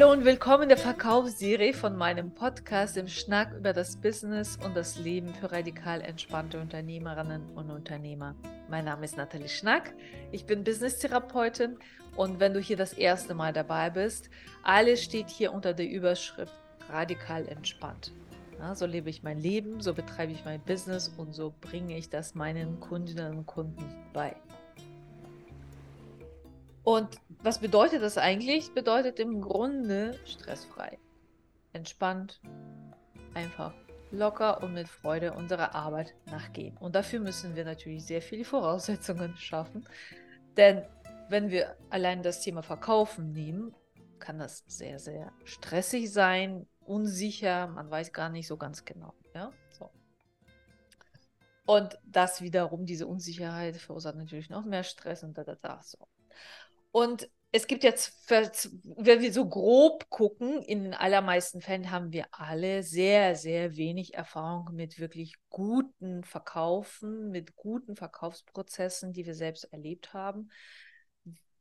Hallo und willkommen in der Verkaufsserie von meinem Podcast im Schnack über das Business und das Leben für radikal entspannte Unternehmerinnen und Unternehmer. Mein Name ist Nathalie Schnack, ich bin Business-Therapeutin und wenn du hier das erste Mal dabei bist, alles steht hier unter der Überschrift radikal entspannt. Ja, so lebe ich mein Leben, so betreibe ich mein Business und so bringe ich das meinen Kundinnen und Kunden bei. Und was bedeutet das eigentlich? Bedeutet im Grunde stressfrei, entspannt, einfach locker und mit Freude unserer Arbeit nachgehen. Und dafür müssen wir natürlich sehr viele Voraussetzungen schaffen. Denn wenn wir allein das Thema Verkaufen nehmen, kann das sehr, sehr stressig sein, unsicher, man weiß gar nicht so ganz genau. Ja? So. Und das wiederum, diese Unsicherheit verursacht natürlich noch mehr Stress und da, da, da. So. Und es gibt jetzt, wenn wir so grob gucken, in den allermeisten Fällen haben wir alle sehr, sehr wenig Erfahrung mit wirklich guten Verkaufen, mit guten Verkaufsprozessen, die wir selbst erlebt haben.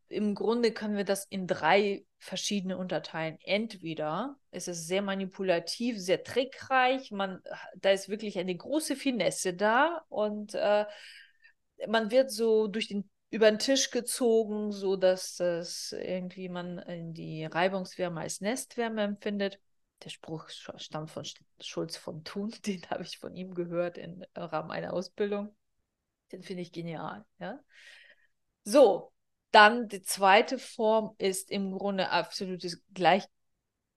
Im Grunde können wir das in drei verschiedene unterteilen. Entweder ist es sehr manipulativ, sehr trickreich, man, da ist wirklich eine große Finesse da und äh, man wird so durch den über den Tisch gezogen, so dass das irgendwie man in die Reibungswärme als Nestwärme empfindet. Der Spruch stammt von Schulz von Thun, den habe ich von ihm gehört im Rahmen einer Ausbildung. Den finde ich genial. Ja? So, dann die zweite Form ist im Grunde absolutes Gleich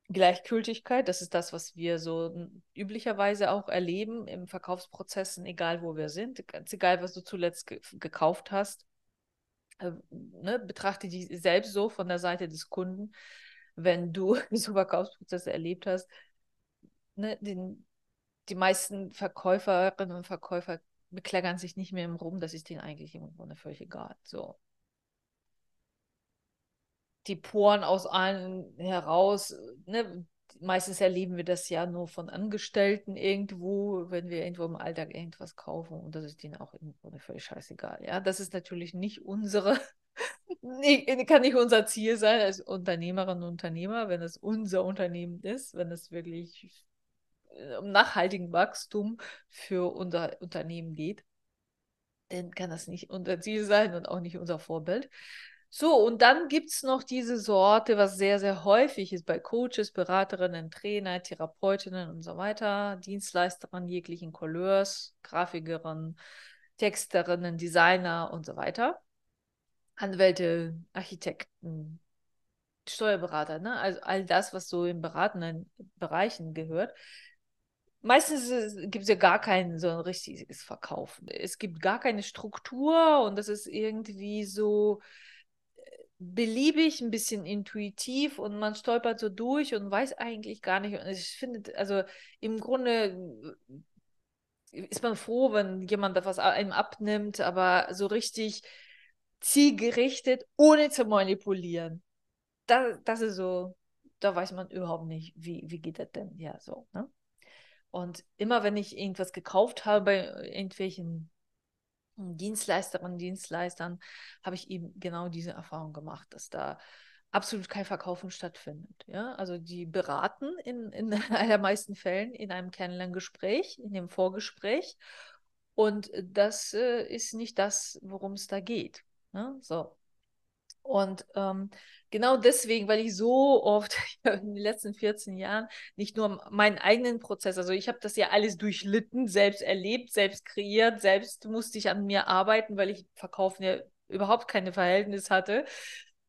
Gleichgültigkeit. Das ist das, was wir so üblicherweise auch erleben im Verkaufsprozessen, egal wo wir sind. Ganz egal, was du zuletzt ge gekauft hast äh, ne, betrachte die selbst so von der Seite des Kunden, wenn du so Verkaufsprozesse erlebt hast. Ne, den, die meisten Verkäuferinnen und Verkäufer bekleckern sich nicht mehr im Rum, das ist denen eigentlich im Grunde völlig egal. So. Die poren aus allen heraus, ne, meistens erleben wir das ja nur von Angestellten irgendwo, wenn wir irgendwo im Alltag irgendwas kaufen und das ist denen auch irgendwo völlig scheißegal. Ja, das ist natürlich nicht unsere, kann nicht unser Ziel sein als Unternehmerinnen und Unternehmer, wenn es unser Unternehmen ist, wenn es wirklich äh, um nachhaltigen Wachstum für unser Unternehmen geht, dann kann das nicht unser Ziel sein und auch nicht unser Vorbild. So, und dann gibt es noch diese Sorte, was sehr, sehr häufig ist bei Coaches, Beraterinnen, Trainer, Therapeutinnen und so weiter, Dienstleisterinnen jeglichen Couleurs, Grafikerinnen, Texterinnen, Designer und so weiter, Anwälte, Architekten, Steuerberater, ne? also all das, was so in beratenden Bereichen gehört. Meistens gibt es ja gar kein so ein richtiges Verkaufen. Es gibt gar keine Struktur und das ist irgendwie so, beliebig, ein bisschen intuitiv und man stolpert so durch und weiß eigentlich gar nicht. Und ich finde, also im Grunde äh, ist man froh, wenn jemand etwas einem abnimmt, aber so richtig zielgerichtet, ohne zu manipulieren. Das, das ist so, da weiß man überhaupt nicht, wie, wie geht das denn? Ja, so. Ne? Und immer wenn ich irgendwas gekauft habe bei irgendwelchen Dienstleisterinnen, Dienstleistern habe ich eben genau diese Erfahrung gemacht, dass da absolut kein Verkaufen stattfindet. Ja? Also die beraten in, in allermeisten Fällen in einem Kennenlerngespräch, in dem Vorgespräch. Und das äh, ist nicht das, worum es da geht. Ne? So. Und ähm, genau deswegen, weil ich so oft in den letzten 14 Jahren nicht nur meinen eigenen Prozess, also ich habe das ja alles durchlitten, selbst erlebt, selbst kreiert, selbst musste ich an mir arbeiten, weil ich Verkaufen ja überhaupt keine Verhältnis hatte.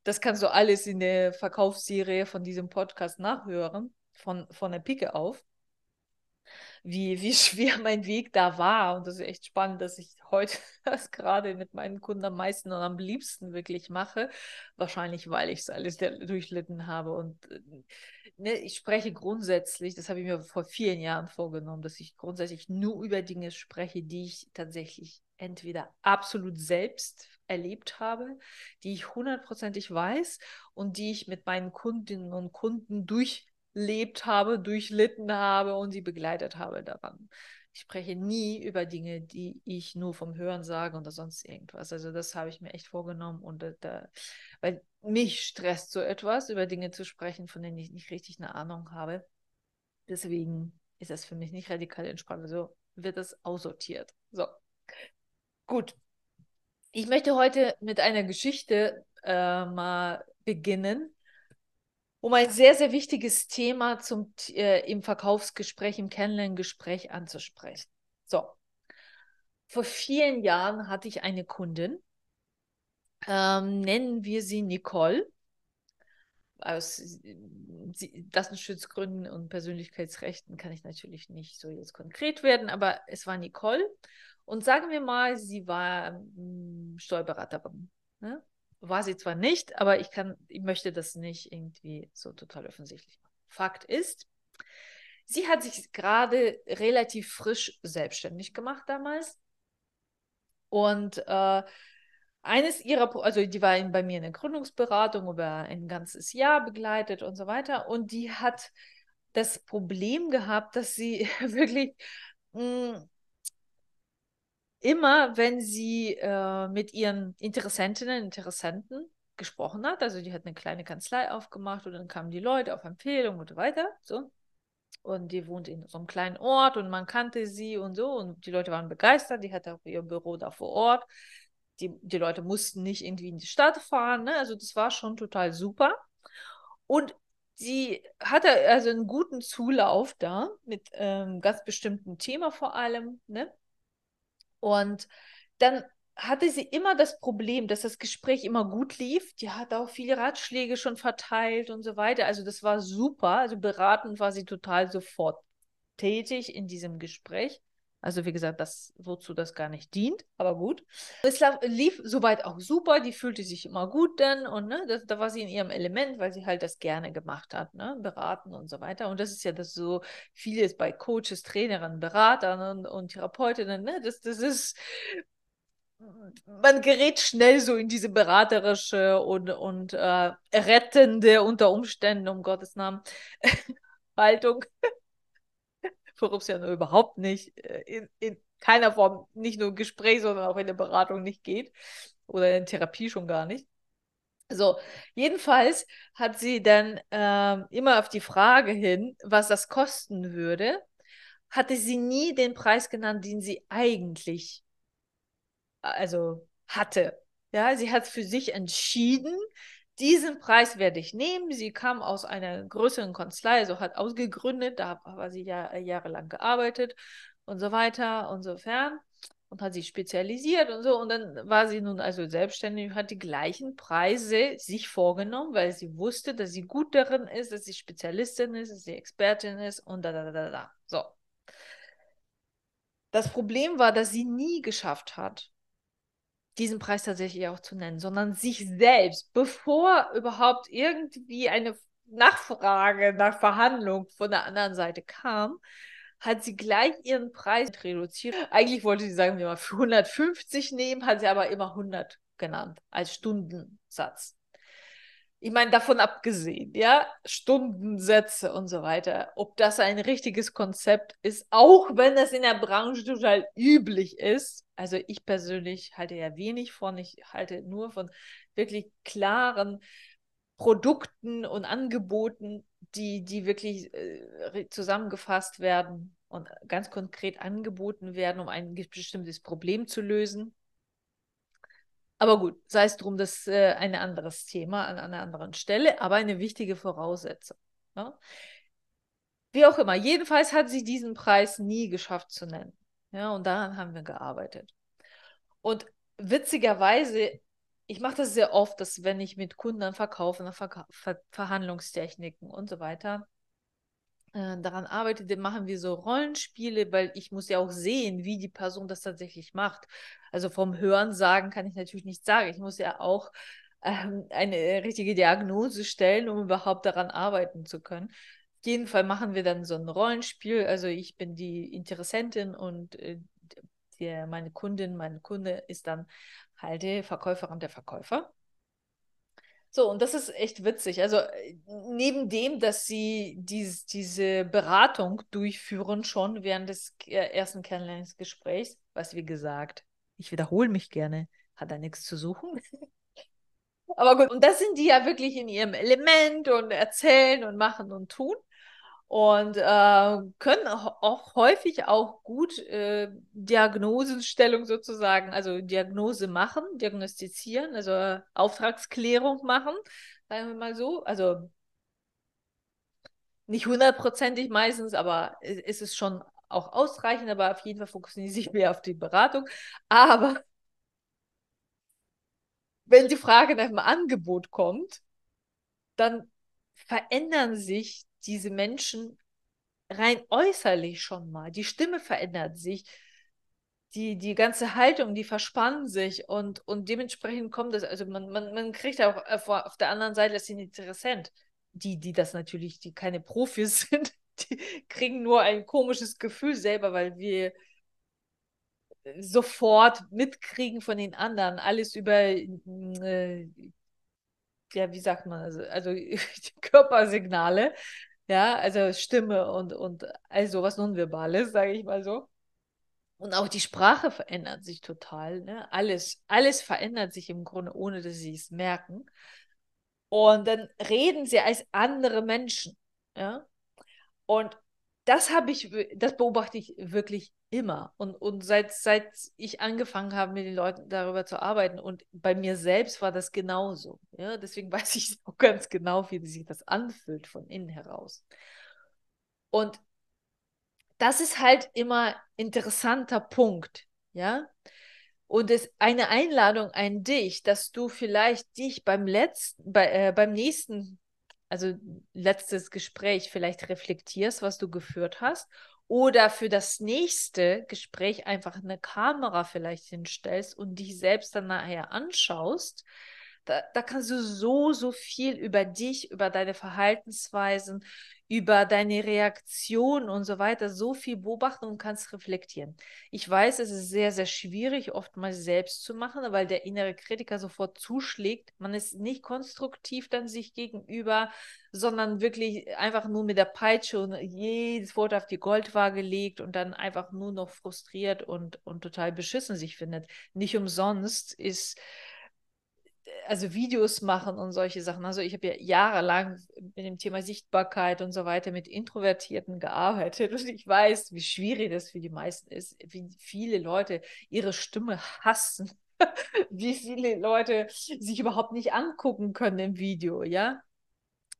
Das kannst du alles in der Verkaufsserie von diesem Podcast nachhören, von, von der Pike auf wie, wie schwer mein Weg da war. Und das ist echt spannend, dass ich heute das gerade mit meinen Kunden am meisten und am liebsten wirklich mache. Wahrscheinlich, weil ich es alles durchlitten habe. Und äh, ne, ich spreche grundsätzlich, das habe ich mir vor vielen Jahren vorgenommen, dass ich grundsätzlich nur über Dinge spreche, die ich tatsächlich entweder absolut selbst erlebt habe, die ich hundertprozentig weiß und die ich mit meinen Kundinnen und Kunden durch durchlebt habe, durchlitten habe und sie begleitet habe daran. Ich spreche nie über Dinge, die ich nur vom Hören sage oder sonst irgendwas. Also das habe ich mir echt vorgenommen und da, weil mich stresst so etwas, über Dinge zu sprechen, von denen ich nicht richtig eine Ahnung habe. Deswegen ist das für mich nicht radikal entspannt. So wird das aussortiert. So. Gut. Ich möchte heute mit einer Geschichte äh, mal beginnen, um ein sehr, sehr wichtiges Thema zum, äh, im Verkaufsgespräch, im Kennenlerngespräch anzusprechen. So. Vor vielen Jahren hatte ich eine Kundin, ähm, nennen wir sie Nicole. Aus Datenschutzgründen und Persönlichkeitsrechten kann ich natürlich nicht so jetzt konkret werden, aber es war Nicole. Und sagen wir mal, sie war ähm, Steuerberaterin. Ne? War sie zwar nicht, aber ich kann, ich möchte das nicht irgendwie so total offensichtlich machen. Fakt ist, sie hat sich gerade relativ frisch selbstständig gemacht damals. Und äh, eines ihrer, also die war bei mir in der Gründungsberatung über ein ganzes Jahr begleitet und so weiter. Und die hat das Problem gehabt, dass sie wirklich mh, hm, immer, wenn sie äh, mit ihren Interessentinnen und Interessenten gesprochen hat, also die hat eine kleine Kanzlei aufgemacht und dann kamen die Leute auf Empfehlung und so weiter, so. Und die wohnt in so einem kleinen Ort und man kannte sie und so und die Leute waren begeistert, die hatte auch ihr Büro da vor Ort. Die, die Leute mussten nicht irgendwie in die Stadt fahren, ne? also das war schon total super. Und sie hatte also einen guten Zulauf da mit ähm, ganz bestimmten Thema vor allem, ne? Und dann hatte sie immer das Problem, dass das Gespräch immer gut lief. Die hat auch viele Ratschläge schon verteilt und so weiter. Also das war super. Also beratend war sie total sofort tätig in diesem Gespräch. Also wie gesagt, das, wozu das gar nicht dient, aber gut. Es lief soweit auch super, die fühlte sich immer gut denn und ne, das, da war sie in ihrem Element, weil sie halt das gerne gemacht hat, ne, beraten und so weiter. Und das ist ja das so vieles bei Coaches, Trainerinnen, Beratern und, und Therapeutinnen, ne, das, das ist man gerät schnell so in diese beraterische und, und äh, rettende unter Umständen, um Gottes Namen, Haltung worum es ja nur überhaupt nicht äh, in, in keiner Form, nicht nur im Gespräch, sondern auch in der Beratung nicht geht oder in Therapie schon gar nicht. So, jedenfalls hat sie dann ähm, immer auf die Frage hin, was das kosten würde, hatte sie nie den Preis genannt, den sie eigentlich also hatte. Ja, sie hat für sich entschieden, diesen Preis werde ich nehmen. Sie kam aus einer größeren Kanzlei, also hat ausgegründet, da war sie ja äh, jahrelang gearbeitet und so weiter und so fern und hat sich spezialisiert und so. Und dann war sie nun also selbstständig und hat die gleichen Preise sich vorgenommen, weil sie wusste, dass sie gut darin ist, dass sie Spezialistin ist, dass sie Expertin ist und da, da, da, da. So. Das Problem war, dass sie nie geschafft hat, diesen Preis tatsächlich auch zu nennen, sondern sich selbst, bevor überhaupt irgendwie eine Nachfrage nach Verhandlung von der anderen Seite kam, hat sie gleich ihren Preis reduziert. Eigentlich wollte sie, sagen wir mal, für 150 nehmen, hat sie aber immer 100 genannt als Stundensatz ich meine, davon abgesehen, ja, Stundensätze und so weiter, ob das ein richtiges Konzept ist, auch wenn das in der Branche total üblich ist. Also ich persönlich halte ja wenig von, ich halte nur von wirklich klaren Produkten und Angeboten, die, die wirklich äh, zusammengefasst werden und ganz konkret angeboten werden, um ein bestimmtes Problem zu lösen. Aber gut, sei es drum, das ist äh, ein anderes Thema an einer anderen Stelle, aber eine wichtige Voraussetzung. Ne? Wie auch immer, jedenfalls hat sie diesen Preis nie geschafft zu nennen. Ja, und daran haben wir gearbeitet. Und witzigerweise, ich mache das sehr oft, dass wenn ich mit Kunden verkaufe, Ver Ver Verhandlungstechniken und so weiter, äh, daran arbeite, dann machen wir so Rollenspiele, weil ich muss ja auch sehen, wie die Person das tatsächlich macht. Also vom Hören sagen kann ich natürlich nicht sagen. Ich muss ja auch ähm, eine richtige Diagnose stellen, um überhaupt daran arbeiten zu können. Auf jeden Fall machen wir dann so ein Rollenspiel. Also ich bin die Interessentin und äh, der, meine Kundin, mein Kunde ist dann halt die Verkäuferin der Verkäufer. So, und das ist echt witzig. Also äh, neben dem, dass sie dies, diese Beratung durchführen schon während des äh, ersten Kennenlernungsgesprächs, was wie gesagt, ich wiederhole mich gerne, hat da nichts zu suchen. Aber gut, und das sind die ja wirklich in ihrem Element und erzählen und machen und tun und äh, können auch häufig auch gut äh, Diagnosenstellung sozusagen, also Diagnose machen, diagnostizieren, also äh, Auftragsklärung machen, sagen wir mal so. Also nicht hundertprozentig meistens, aber ist es schon auch ausreichend, aber auf jeden Fall fokussieren sie sich mehr auf die Beratung. Aber wenn die Frage nach dem Angebot kommt, dann verändern sich diese Menschen rein äußerlich schon mal. Die Stimme verändert sich, die, die ganze Haltung, die verspannen sich und, und dementsprechend kommt das, also man, man, man kriegt auch auf der anderen Seite das Interessent, die, die das natürlich, die keine Profis sind, die kriegen nur ein komisches Gefühl selber, weil wir sofort mitkriegen von den anderen, alles über äh, ja, wie sagt man, also, also Körpersignale, ja, also Stimme und, und all sowas Nonverbales, sage ich mal so. Und auch die Sprache verändert sich total. Ne? Alles, alles verändert sich im Grunde, ohne dass sie es merken. Und dann reden sie als andere Menschen. Ja? Und das habe ich, das beobachte ich wirklich immer. Und, und seit, seit ich angefangen habe, mit den Leuten darüber zu arbeiten, und bei mir selbst war das genauso. Ja? Deswegen weiß ich auch ganz genau, wie sich das anfühlt von innen heraus. Und das ist halt immer interessanter Punkt, ja. Und es eine Einladung an dich, dass du vielleicht dich beim letzten, bei, äh, beim nächsten also letztes Gespräch vielleicht reflektierst, was du geführt hast, oder für das nächste Gespräch einfach eine Kamera vielleicht hinstellst und dich selbst dann nachher anschaust, da, da kannst du so, so viel über dich, über deine Verhaltensweisen, über deine Reaktion und so weiter so viel beobachten und kannst reflektieren. Ich weiß, es ist sehr, sehr schwierig, oftmals selbst zu machen, weil der innere Kritiker sofort zuschlägt. Man ist nicht konstruktiv dann sich gegenüber, sondern wirklich einfach nur mit der Peitsche und jedes Wort auf die Goldwaage legt und dann einfach nur noch frustriert und, und total beschissen sich findet. Nicht umsonst ist also Videos machen und solche Sachen. Also ich habe ja jahrelang mit dem Thema Sichtbarkeit und so weiter mit Introvertierten gearbeitet und ich weiß, wie schwierig das für die meisten ist, wie viele Leute ihre Stimme hassen, wie viele Leute sich überhaupt nicht angucken können im Video, ja.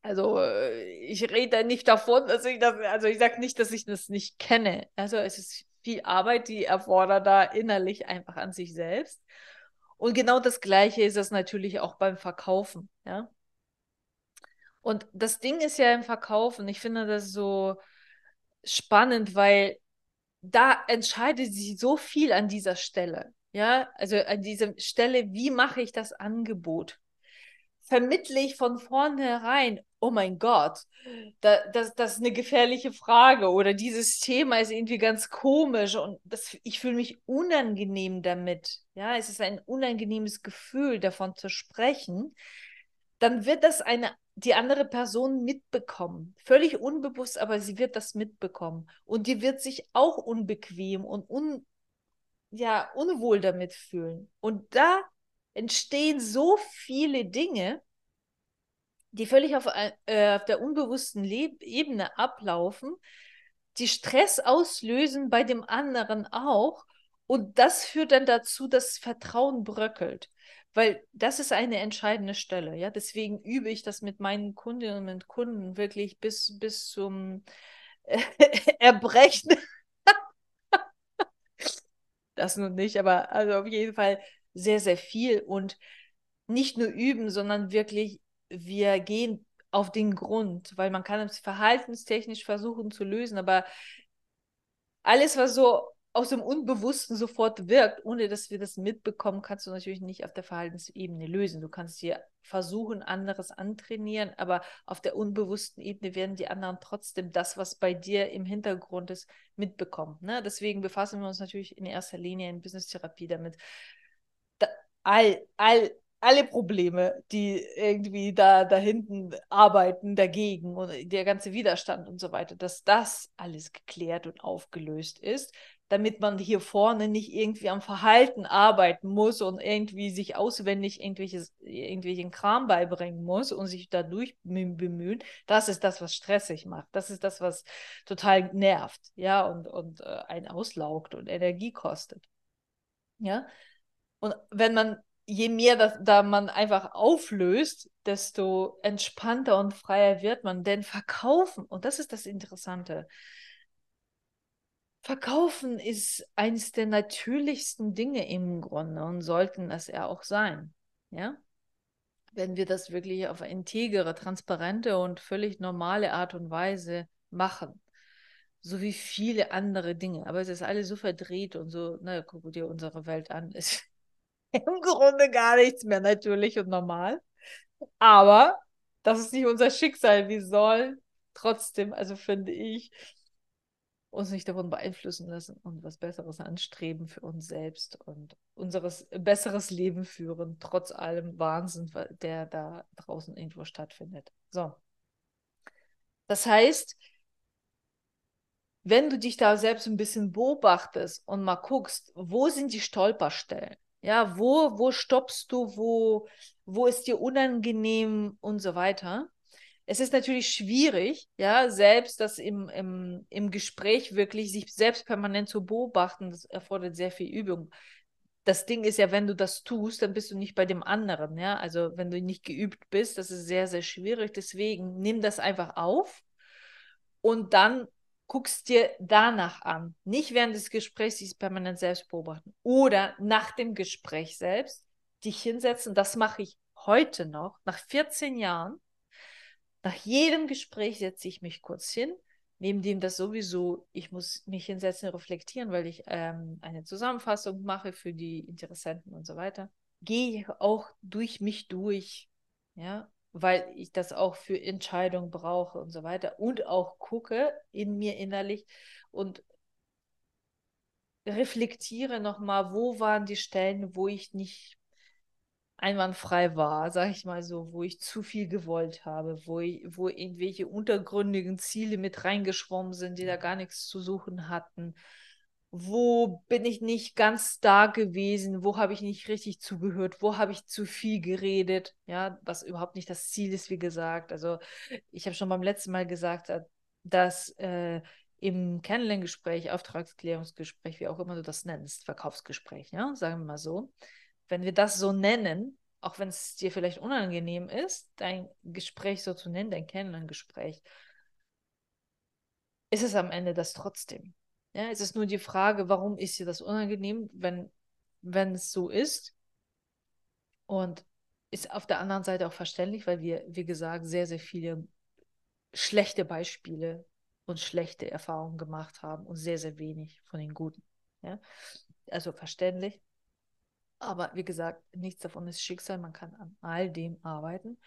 Also äh, ich rede nicht davon, dass ich das, also ich sage nicht, dass ich das nicht kenne. Also es ist viel Arbeit, die erfordert da innerlich einfach an sich selbst. Und genau das Gleiche ist es natürlich auch beim Verkaufen, ja. Und das Ding ist ja im Verkaufen, ich finde das so spannend, weil da entscheidet sich so viel an dieser Stelle. Ja, also an dieser Stelle, wie mache ich das Angebot? Vermittle ich von vornherein oh mein Gott, da, das, das ist eine gefährliche Frage oder dieses Thema ist irgendwie ganz komisch und das, ich fühle mich unangenehm damit. Ja, es ist ein unangenehmes Gefühl, davon zu sprechen. Dann wird das eine, die andere Person mitbekommen. Völlig unbewusst, aber sie wird das mitbekommen. Und die wird sich auch unbequem und un, ja, unwohl damit fühlen. Und da entstehen so viele Dinge, die völlig auf, äh, auf der unbewussten Leb Ebene ablaufen, die Stress auslösen bei dem anderen auch. Und das führt dann dazu, dass Vertrauen bröckelt. Weil das ist eine entscheidende Stelle. Ja? Deswegen übe ich das mit meinen Kundinnen und Kunden wirklich bis, bis zum Erbrechen. das nun nicht, aber also auf jeden Fall sehr, sehr viel. Und nicht nur üben, sondern wirklich wir gehen auf den Grund, weil man kann es verhaltenstechnisch versuchen zu lösen, aber alles, was so aus dem Unbewussten sofort wirkt, ohne dass wir das mitbekommen, kannst du natürlich nicht auf der Verhaltensebene lösen. Du kannst dir versuchen, anderes antrainieren, aber auf der unbewussten Ebene werden die anderen trotzdem das, was bei dir im Hintergrund ist, mitbekommen. Ne? Deswegen befassen wir uns natürlich in erster Linie in Business-Therapie damit. Da, all, all alle Probleme, die irgendwie da, da hinten arbeiten dagegen und der ganze Widerstand und so weiter, dass das alles geklärt und aufgelöst ist, damit man hier vorne nicht irgendwie am Verhalten arbeiten muss und irgendwie sich auswendig irgendwelches, irgendwelchen Kram beibringen muss und sich dadurch bemühen. Das ist das, was stressig macht. Das ist das, was total nervt, ja, und, und äh, einen auslaugt und Energie kostet. Ja. Und wenn man, je mehr das, da man einfach auflöst, desto entspannter und freier wird man. Denn verkaufen, und das ist das Interessante, Verkaufen ist eines der natürlichsten Dinge im Grunde und sollten es ja auch sein. Ja? Wenn wir das wirklich auf integere, transparente und völlig normale Art und Weise machen. So wie viele andere Dinge. Aber es ist alles so verdreht und so, na, guck dir unsere Welt an, ist im Grunde gar nichts mehr natürlich und normal. Aber das ist nicht unser Schicksal. Wir sollen trotzdem, also finde ich, uns nicht davon beeinflussen lassen und was Besseres anstreben für uns selbst und unseres besseres Leben führen, trotz allem Wahnsinn, der da draußen irgendwo stattfindet. So. Das heißt, wenn du dich da selbst ein bisschen beobachtest und mal guckst, wo sind die Stolperstellen? Ja, wo, wo stoppst du, wo, wo ist dir unangenehm und so weiter? es ist natürlich schwierig, ja, selbst das im, im, im Gespräch wirklich sich selbst permanent zu beobachten, das erfordert sehr viel Übung. Das Ding ist ja, wenn du das tust, dann bist du nicht bei dem anderen, ja. Also wenn du nicht geübt bist, das ist sehr, sehr schwierig. Deswegen nimm das einfach auf und dann guckst dir danach an. Nicht während des Gesprächs sich permanent selbst beobachten. Oder nach dem Gespräch selbst dich hinsetzen. Das mache ich heute noch, nach 14 Jahren nach jedem Gespräch setze ich mich kurz hin, neben dem das sowieso, ich muss mich hinsetzen, reflektieren, weil ich ähm, eine Zusammenfassung mache für die Interessenten und so weiter. Gehe ich auch durch mich durch, ja, weil ich das auch für Entscheidungen brauche und so weiter und auch gucke in mir innerlich und reflektiere nochmal, wo waren die Stellen, wo ich nicht einwandfrei war, sag ich mal so, wo ich zu viel gewollt habe, wo, ich, wo irgendwelche untergründigen Ziele mit reingeschwommen sind, die da gar nichts zu suchen hatten. Wo bin ich nicht ganz da gewesen? Wo habe ich nicht richtig zugehört? Wo habe ich zu viel geredet? Ja, was überhaupt nicht das Ziel ist, wie gesagt. Also, ich habe schon beim letzten Mal gesagt, äh, dass äh, im Kennenlerngespräch, Auftragsklärungsgespräch, wie auch immer du das nennst, Verkaufsgespräch, ja, sagen wir mal so, wenn wir das so nennen, auch wenn es dir vielleicht unangenehm ist, dein Gespräch so zu nennen, dein Kennenlerngespräch, ist es am Ende das trotzdem. Ja, es ist nur die Frage, warum ist dir das unangenehm, wenn, wenn es so ist? Und ist auf der anderen Seite auch verständlich, weil wir, wie gesagt, sehr, sehr viele schlechte Beispiele und schlechte Erfahrungen gemacht haben und sehr, sehr wenig von den guten. Ja? Also verständlich. Aber wie gesagt, nichts davon ist Schicksal. Man kann an all dem arbeiten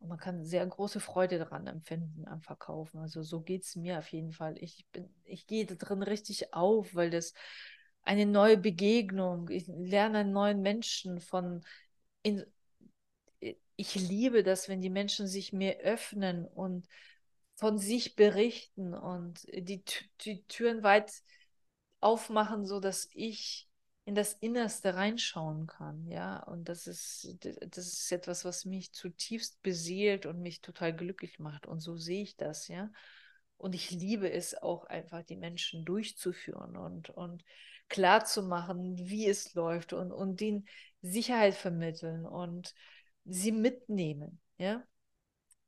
und man kann sehr große Freude daran empfinden am Verkaufen. Also so geht es mir auf jeden Fall. Ich, bin, ich gehe da drin richtig auf, weil das eine neue Begegnung, ich lerne einen neuen Menschen von. In, ich liebe das, wenn die Menschen sich mir öffnen und von sich berichten und die, die Türen weit aufmachen, so dass ich in das Innerste reinschauen kann, ja. Und das ist, das ist etwas, was mich zutiefst beseelt und mich total glücklich macht. Und so sehe ich das, ja. Und ich liebe es auch einfach, die Menschen durchzuführen und, und klar zu machen, wie es läuft und, und denen Sicherheit vermitteln und sie mitnehmen, ja.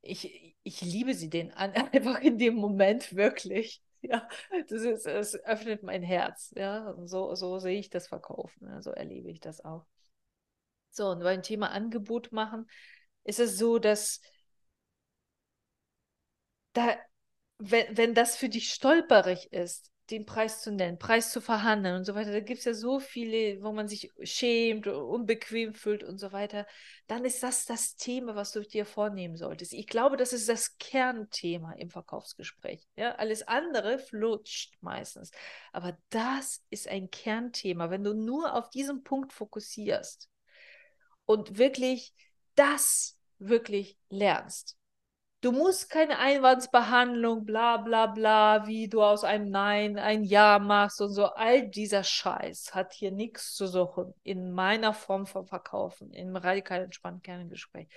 Ich, ich liebe sie den einfach in dem Moment wirklich. Ja, das ist, es öffnet mein Herz. Ja, so, so sehe ich das Verkaufen. Ja, so erlebe ich das auch. So, und beim Thema Angebot machen ist es so, dass da, wenn, wenn das für dich stolperig ist, den Preis zu nennen, Preis zu verhandeln und so weiter. Da gibt es ja so viele, wo man sich schämt, unbequem fühlt und so weiter. Dann ist das das Thema, was du dir vornehmen solltest. Ich glaube, das ist das Kernthema im Verkaufsgespräch. Ja, alles andere flutscht meistens. Aber das ist ein Kernthema. Wenn du nur auf diesen Punkt fokussierst und wirklich das wirklich lernst, Du musst keine Einwandsbehandlung, bla bla bla, wie du aus einem Nein ein Ja machst und so. All dieser Scheiß hat hier nichts zu suchen in meiner Form von Verkaufen, im radikal entspannten Kerngespräch,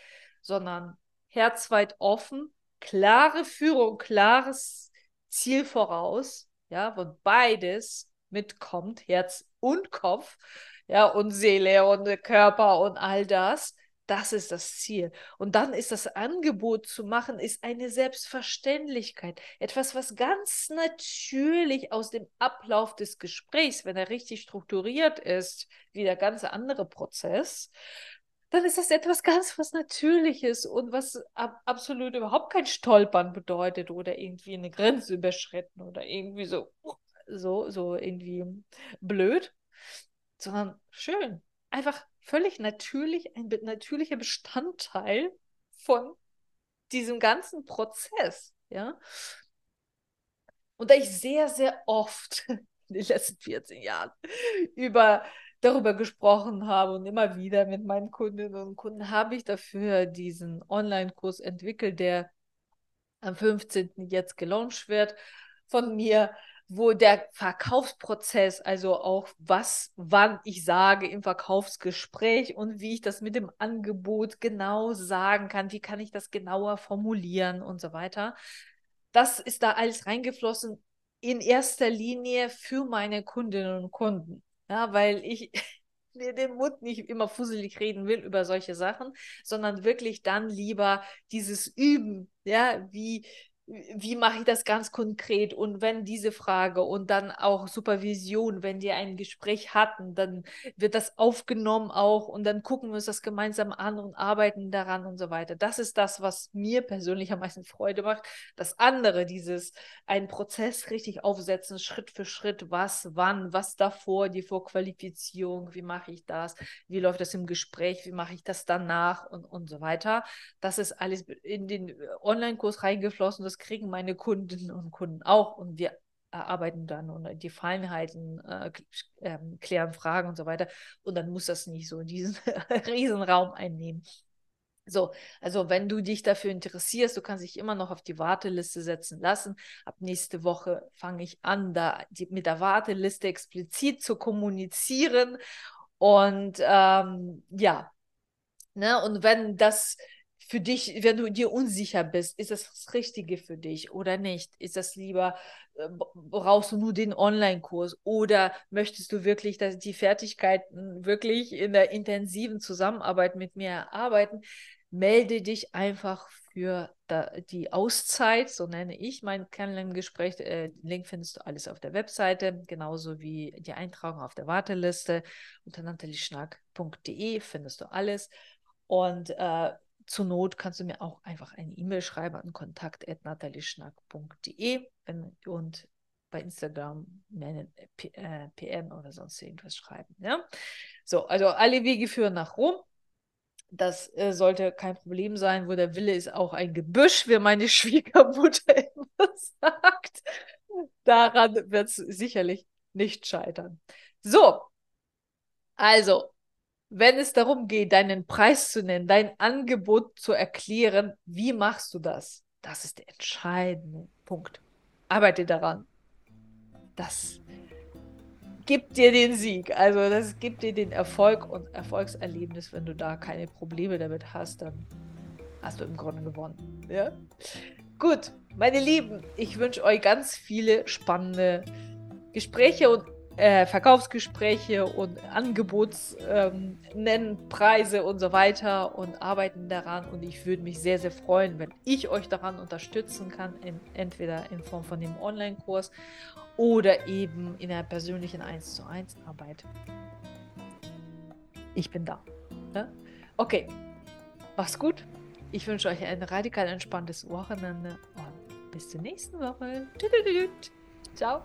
sondern herzweit offen, klare Führung, klares Ziel voraus, ja, wo beides mitkommt, Herz und Kopf, ja, und Seele und Körper und all das. Das ist das Ziel. Und dann ist das Angebot zu machen, ist eine Selbstverständlichkeit. Etwas, was ganz natürlich aus dem Ablauf des Gesprächs, wenn er richtig strukturiert ist, wie der ganze andere Prozess, dann ist das etwas ganz was Natürliches und was ab absolut überhaupt kein Stolpern bedeutet oder irgendwie eine Grenze überschritten oder irgendwie so, so, so irgendwie blöd, sondern schön. Einfach völlig natürlich, ein natürlicher Bestandteil von diesem ganzen Prozess, ja. Und da ich sehr, sehr oft in den letzten 14 Jahren über darüber gesprochen habe und immer wieder mit meinen Kundinnen und Kunden habe ich dafür diesen Online-Kurs entwickelt, der am 15. jetzt gelauncht wird von mir, wo der Verkaufsprozess, also auch was, wann ich sage im Verkaufsgespräch und wie ich das mit dem Angebot genau sagen kann, wie kann ich das genauer formulieren und so weiter. Das ist da alles reingeflossen in erster Linie für meine Kundinnen und Kunden. Ja, weil ich mir den Mund nicht immer fusselig reden will über solche Sachen, sondern wirklich dann lieber dieses Üben, ja, wie, wie mache ich das ganz konkret? Und wenn diese Frage und dann auch Supervision, wenn die ein Gespräch hatten, dann wird das aufgenommen auch und dann gucken wir uns das gemeinsam an und arbeiten daran und so weiter. Das ist das, was mir persönlich am meisten Freude macht. Das andere, dieses einen Prozess richtig aufsetzen, Schritt für Schritt, was, wann, was davor, die Vorqualifizierung, wie mache ich das, wie läuft das im Gespräch, wie mache ich das danach und, und so weiter. Das ist alles in den Online-Kurs reingeflossen. Das kriegen meine Kundinnen und Kunden auch und wir arbeiten dann und die Feinheiten äh, äh, klären Fragen und so weiter. Und dann muss das nicht so diesen Riesenraum einnehmen. So, also wenn du dich dafür interessierst, du kannst dich immer noch auf die Warteliste setzen lassen. Ab nächste Woche fange ich an, da die, mit der Warteliste explizit zu kommunizieren. Und ähm, ja, ne, und wenn das für dich, wenn du dir unsicher bist, ist das das Richtige für dich oder nicht? Ist das lieber, äh, brauchst du nur den Online-Kurs oder möchtest du wirklich dass die Fertigkeiten wirklich in der intensiven Zusammenarbeit mit mir erarbeiten? Melde dich einfach für die Auszeit, so nenne ich mein Kennenlerngespräch. Äh, Link findest du alles auf der Webseite, genauso wie die Eintragung auf der Warteliste. Unter natalieschnack.de findest du alles. Und äh, zur Not kannst du mir auch einfach eine E-Mail schreiben an kontakt.natalieschnack.de und bei Instagram mir eine PM oder sonst irgendwas schreiben. Ja? So, also alle Wege führen nach Rom. Das äh, sollte kein Problem sein, wo der Wille ist auch ein Gebüsch, wie meine Schwiegermutter immer sagt. Daran wird es sicherlich nicht scheitern. So, also wenn es darum geht, deinen Preis zu nennen, dein Angebot zu erklären, wie machst du das? Das ist der entscheidende Punkt. Arbeite daran. Das gibt dir den Sieg. Also das gibt dir den Erfolg und Erfolgserlebnis. Wenn du da keine Probleme damit hast, dann hast du im Grunde gewonnen. Ja? Gut, meine Lieben, ich wünsche euch ganz viele spannende Gespräche und äh, Verkaufsgespräche und Angebots ähm, und so weiter und arbeiten daran. Und ich würde mich sehr, sehr freuen, wenn ich euch daran unterstützen kann, in, entweder in Form von dem Online-Kurs oder eben in der persönlichen 1 zu 1 Arbeit. Ich bin da. Ja? Okay, mach's gut. Ich wünsche euch ein radikal entspanntes Wochenende und bis zur nächsten Woche. Ciao.